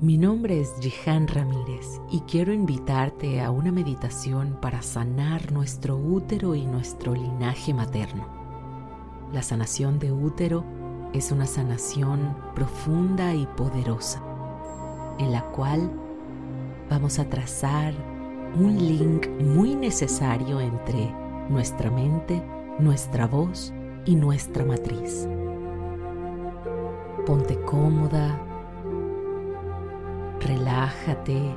Mi nombre es Jihan Ramírez y quiero invitarte a una meditación para sanar nuestro útero y nuestro linaje materno. La sanación de útero es una sanación profunda y poderosa, en la cual vamos a trazar un link muy necesario entre nuestra mente, nuestra voz y nuestra matriz. Ponte cómoda, relájate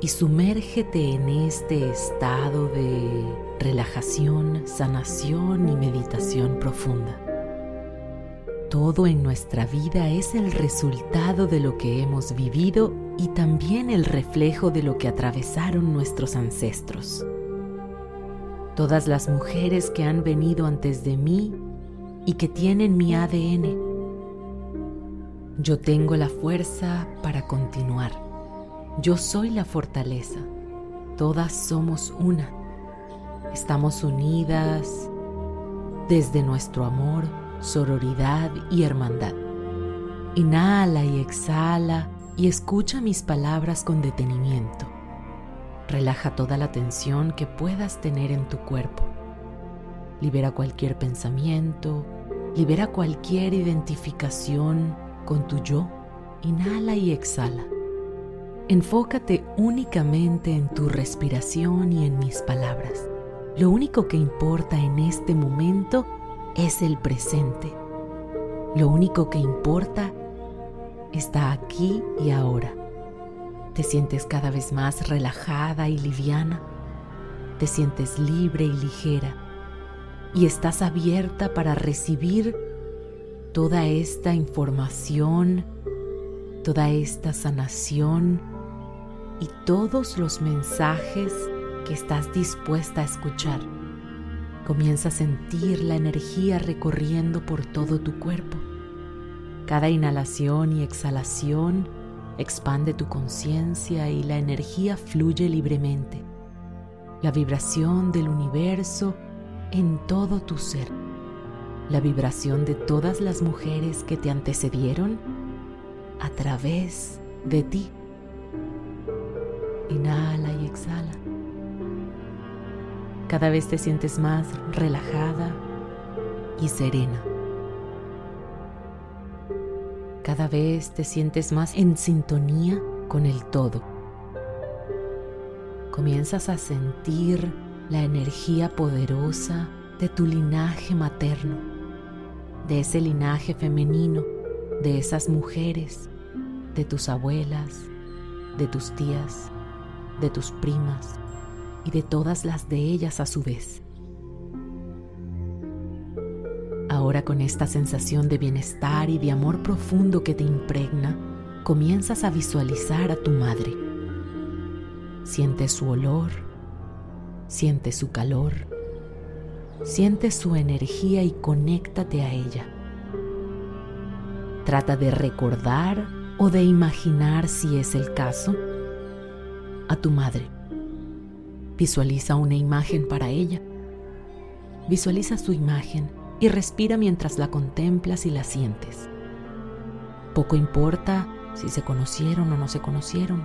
y sumérgete en este estado de relajación, sanación y meditación profunda. Todo en nuestra vida es el resultado de lo que hemos vivido y también el reflejo de lo que atravesaron nuestros ancestros. Todas las mujeres que han venido antes de mí y que tienen mi ADN yo tengo la fuerza para continuar. Yo soy la fortaleza. Todas somos una. Estamos unidas desde nuestro amor, sororidad y hermandad. Inhala y exhala y escucha mis palabras con detenimiento. Relaja toda la tensión que puedas tener en tu cuerpo. Libera cualquier pensamiento, libera cualquier identificación con tu yo, inhala y exhala. Enfócate únicamente en tu respiración y en mis palabras. Lo único que importa en este momento es el presente. Lo único que importa está aquí y ahora. Te sientes cada vez más relajada y liviana. Te sientes libre y ligera. Y estás abierta para recibir toda esta información, toda esta sanación y todos los mensajes que estás dispuesta a escuchar. Comienza a sentir la energía recorriendo por todo tu cuerpo. Cada inhalación y exhalación expande tu conciencia y la energía fluye libremente. La vibración del universo en todo tu ser la vibración de todas las mujeres que te antecedieron a través de ti. Inhala y exhala. Cada vez te sientes más relajada y serena. Cada vez te sientes más en sintonía con el todo. Comienzas a sentir la energía poderosa de tu linaje materno de ese linaje femenino, de esas mujeres, de tus abuelas, de tus tías, de tus primas y de todas las de ellas a su vez. Ahora con esta sensación de bienestar y de amor profundo que te impregna, comienzas a visualizar a tu madre. Siente su olor, siente su calor, Siente su energía y conéctate a ella. Trata de recordar o de imaginar, si es el caso, a tu madre. Visualiza una imagen para ella. Visualiza su imagen y respira mientras la contemplas y la sientes. Poco importa si se conocieron o no se conocieron.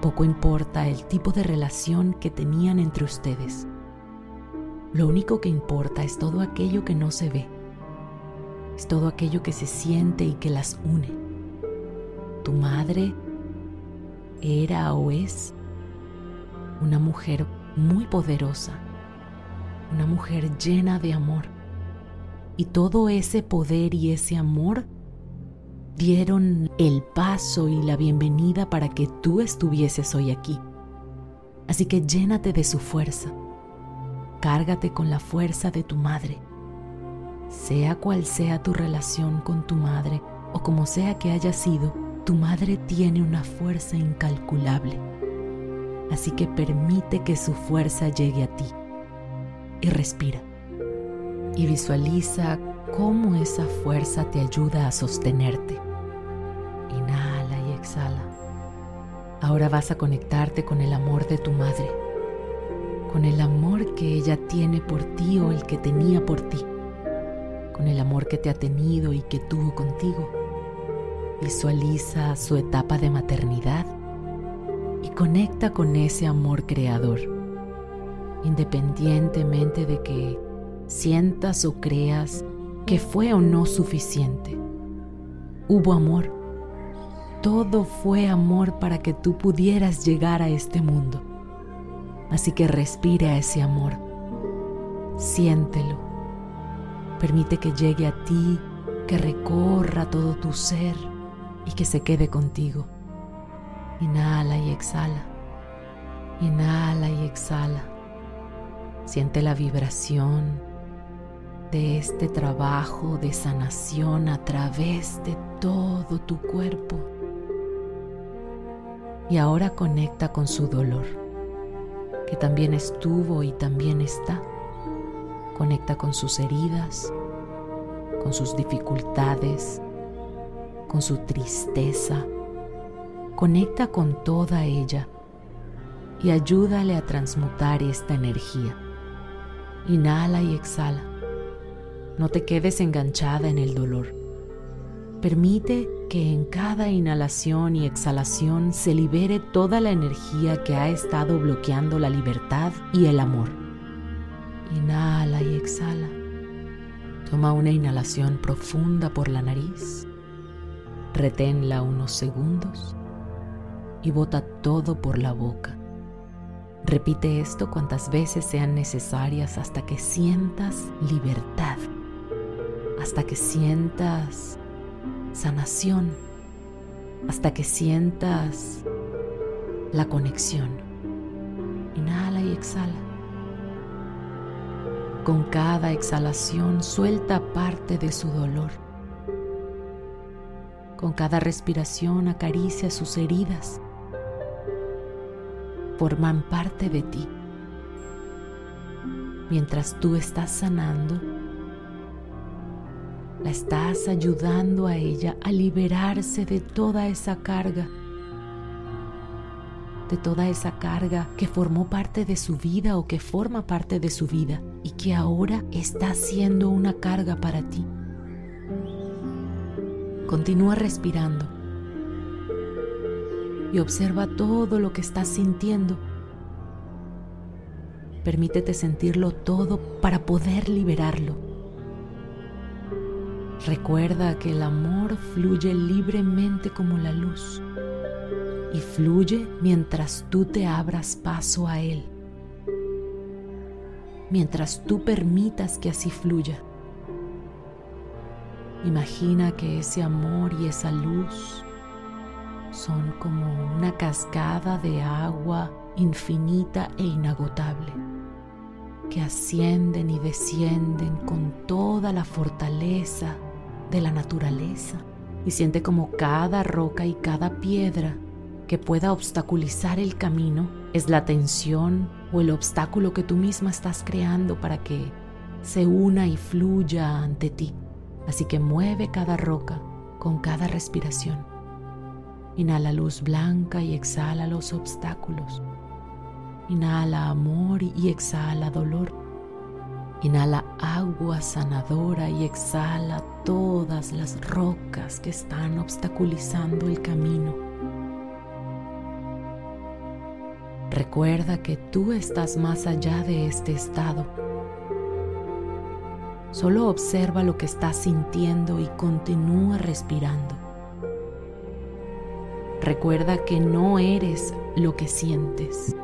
Poco importa el tipo de relación que tenían entre ustedes. Lo único que importa es todo aquello que no se ve. Es todo aquello que se siente y que las une. Tu madre era o es una mujer muy poderosa, una mujer llena de amor. Y todo ese poder y ese amor dieron el paso y la bienvenida para que tú estuvieses hoy aquí. Así que llénate de su fuerza Cárgate con la fuerza de tu madre. Sea cual sea tu relación con tu madre o como sea que haya sido, tu madre tiene una fuerza incalculable. Así que permite que su fuerza llegue a ti. Y respira. Y visualiza cómo esa fuerza te ayuda a sostenerte. Inhala y exhala. Ahora vas a conectarte con el amor de tu madre con el amor que ella tiene por ti o el que tenía por ti, con el amor que te ha tenido y que tuvo contigo. Visualiza su etapa de maternidad y conecta con ese amor creador, independientemente de que sientas o creas que fue o no suficiente. Hubo amor. Todo fue amor para que tú pudieras llegar a este mundo. Así que respire a ese amor. Siéntelo. Permite que llegue a ti, que recorra todo tu ser y que se quede contigo. Inhala y exhala. Inhala y exhala. Siente la vibración de este trabajo de sanación a través de todo tu cuerpo. Y ahora conecta con su dolor, que también estuvo y también está. Conecta con sus heridas, con sus dificultades, con su tristeza. Conecta con toda ella y ayúdale a transmutar esta energía. Inhala y exhala. No te quedes enganchada en el dolor. Permite que en cada inhalación y exhalación se libere toda la energía que ha estado bloqueando la libertad y el amor. Inhala y exhala. Toma una inhalación profunda por la nariz. Reténla unos segundos y bota todo por la boca. Repite esto cuantas veces sean necesarias hasta que sientas libertad hasta que sientas sanación, hasta que sientas la conexión. Inhala y exhala. Con cada exhalación suelta parte de su dolor. Con cada respiración acaricia sus heridas. Forman parte de ti. Mientras tú estás sanando, la estás ayudando a ella a liberarse de toda esa carga, de toda esa carga que formó parte de su vida o que forma parte de su vida y que ahora está siendo una carga para ti. Continúa respirando y observa todo lo que estás sintiendo. Permítete sentirlo todo para poder liberarlo. Recuerda que el amor fluye libremente como la luz y fluye mientras tú te abras paso a él, mientras tú permitas que así fluya. Imagina que ese amor y esa luz son como una cascada de agua infinita e inagotable que ascienden y descienden con toda la fortaleza de la naturaleza y siente como cada roca y cada piedra que pueda obstaculizar el camino es la tensión o el obstáculo que tú misma estás creando para que se una y fluya ante ti. Así que mueve cada roca con cada respiración. Inhala luz blanca y exhala los obstáculos. Inhala amor y exhala dolor. Inhala agua sanadora y exhala todas las rocas que están obstaculizando el camino. Recuerda que tú estás más allá de este estado. Solo observa lo que estás sintiendo y continúa respirando. Recuerda que no eres lo que sientes.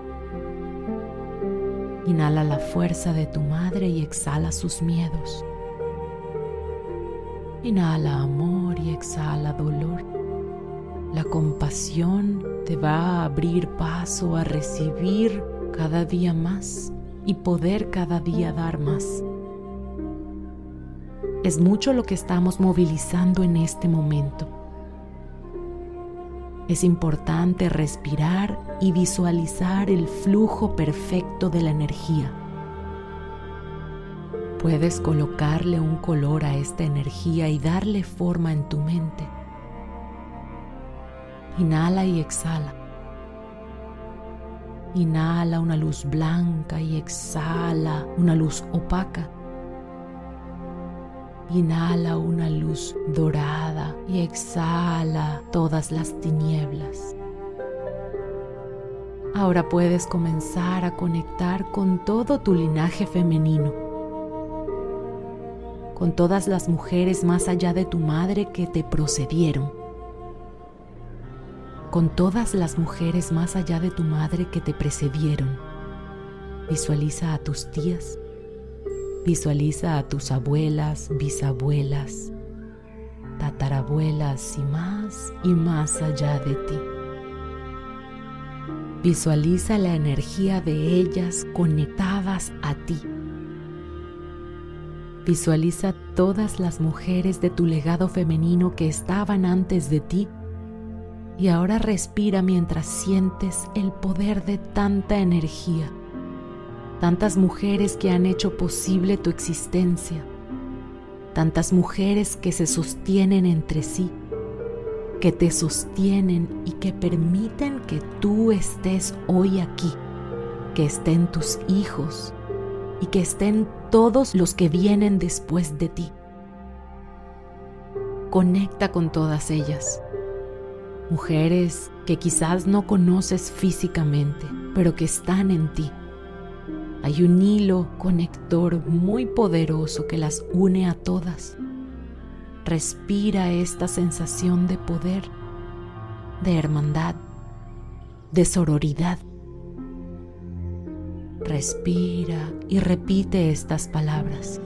Inhala la fuerza de tu madre y exhala sus miedos. Inhala amor y exhala dolor. La compasión te va a abrir paso a recibir cada día más y poder cada día dar más. Es mucho lo que estamos movilizando en este momento. Es importante respirar y visualizar el flujo perfecto de la energía. Puedes colocarle un color a esta energía y darle forma en tu mente. Inhala y exhala. Inhala una luz blanca y exhala una luz opaca. Inhala una luz dorada y exhala todas las tinieblas. Ahora puedes comenzar a conectar con todo tu linaje femenino, con todas las mujeres más allá de tu madre que te procedieron, con todas las mujeres más allá de tu madre que te precedieron. Visualiza a tus tías, Visualiza a tus abuelas, bisabuelas, tatarabuelas y más y más allá de ti. Visualiza la energía de ellas conectadas a ti. Visualiza todas las mujeres de tu legado femenino que estaban antes de ti y ahora respira mientras sientes el poder de tanta energía tantas mujeres que han hecho posible tu existencia, tantas mujeres que se sostienen entre sí, que te sostienen y que permiten que tú estés hoy aquí, que estén tus hijos y que estén todos los que vienen después de ti. Conecta con todas ellas, mujeres que quizás no conoces físicamente, pero que están en ti hay un hilo conector muy poderoso que las une a todas. Respira esta sensación de poder, de hermandad, de sororidad. Respira y repite estas palabras.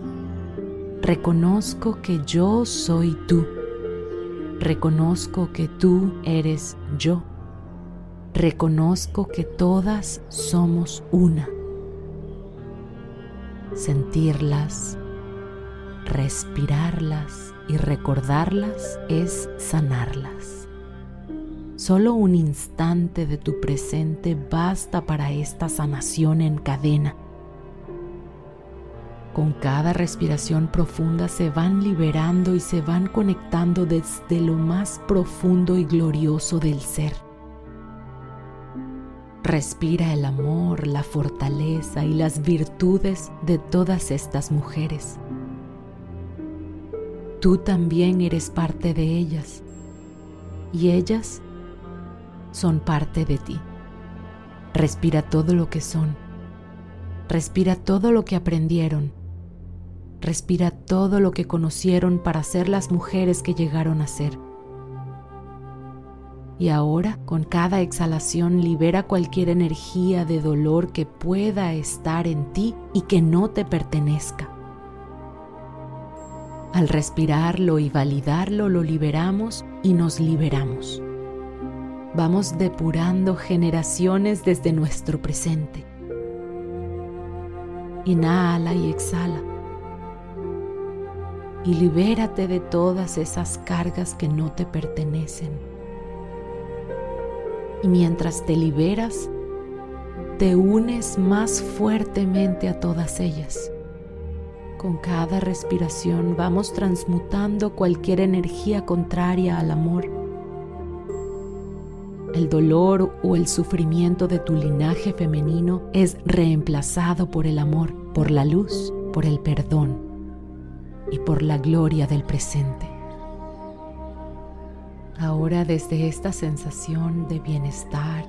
Reconozco que yo soy tú. Reconozco que tú eres yo. Reconozco que todas somos una sentirlas, respirarlas y recordarlas es sanarlas. Solo un instante de tu presente basta para esta sanación en cadena. Con cada respiración profunda se van liberando y se van conectando desde lo más profundo y glorioso del ser. Respira el amor, la fortaleza y las virtudes de todas estas mujeres. Tú también eres parte de ellas y ellas son parte de ti. Respira todo lo que son. Respira todo lo que aprendieron. Respira todo lo que conocieron para ser las mujeres que llegaron a ser y ahora, con cada exhalación, libera cualquier energía de dolor que pueda estar en ti y que no te pertenezca. Al respirarlo y validarlo, lo liberamos y nos liberamos. Vamos depurando generaciones desde nuestro presente. Inhala y exhala. Y libérate de todas esas cargas que no te pertenecen y mientras te liberas, te unes más fuertemente a todas ellas. Con cada respiración vamos transmutando cualquier energía contraria al amor. El dolor o el sufrimiento de tu linaje femenino es reemplazado por el amor, por la luz, por el perdón y por la gloria del presente. Ahora desde esta sensación de bienestar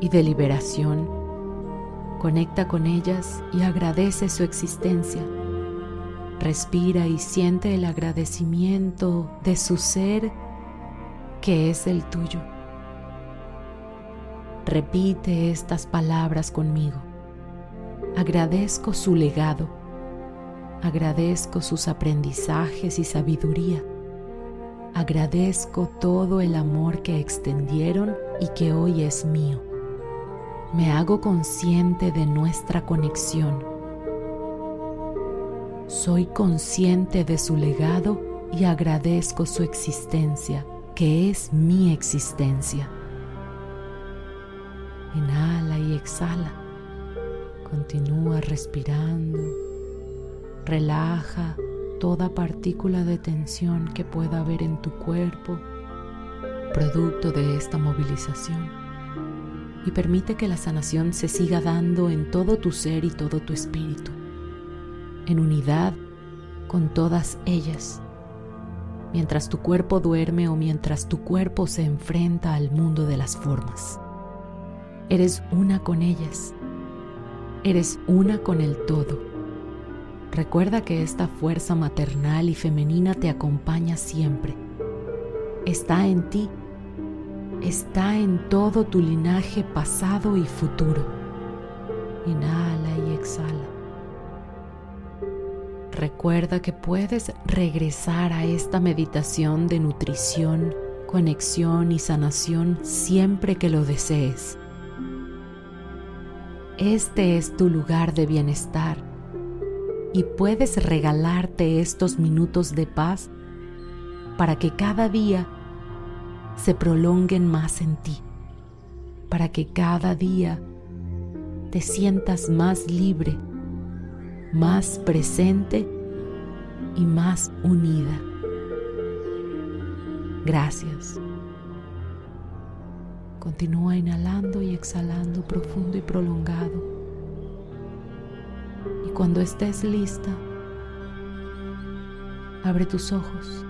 y de liberación, conecta con ellas y agradece su existencia. Respira y siente el agradecimiento de su ser que es el tuyo. Repite estas palabras conmigo. Agradezco su legado. Agradezco sus aprendizajes y sabiduría Agradezco todo el amor que extendieron y que hoy es mío. Me hago consciente de nuestra conexión. Soy consciente de su legado y agradezco su existencia, que es mi existencia. Inhala y exhala. Continúa respirando. Relaja toda partícula de tensión que pueda haber en tu cuerpo, producto de esta movilización. Y permite que la sanación se siga dando en todo tu ser y todo tu espíritu, en unidad con todas ellas, mientras tu cuerpo duerme o mientras tu cuerpo se enfrenta al mundo de las formas. Eres una con ellas, eres una con el todo. Recuerda que esta fuerza maternal y femenina te acompaña siempre. Está en ti, está en todo tu linaje pasado y futuro. Inhala y exhala. Recuerda que puedes regresar a esta meditación de nutrición, conexión y sanación siempre que lo desees. Este es tu lugar de bienestar y puedes regalarte estos minutos de paz para que cada día se prolonguen más en ti, para que cada día te sientas más libre más presente y más unida. Gracias. Continúa inhalando y exhalando profundo y prolongado. Cuando estés lista, abre tus ojos.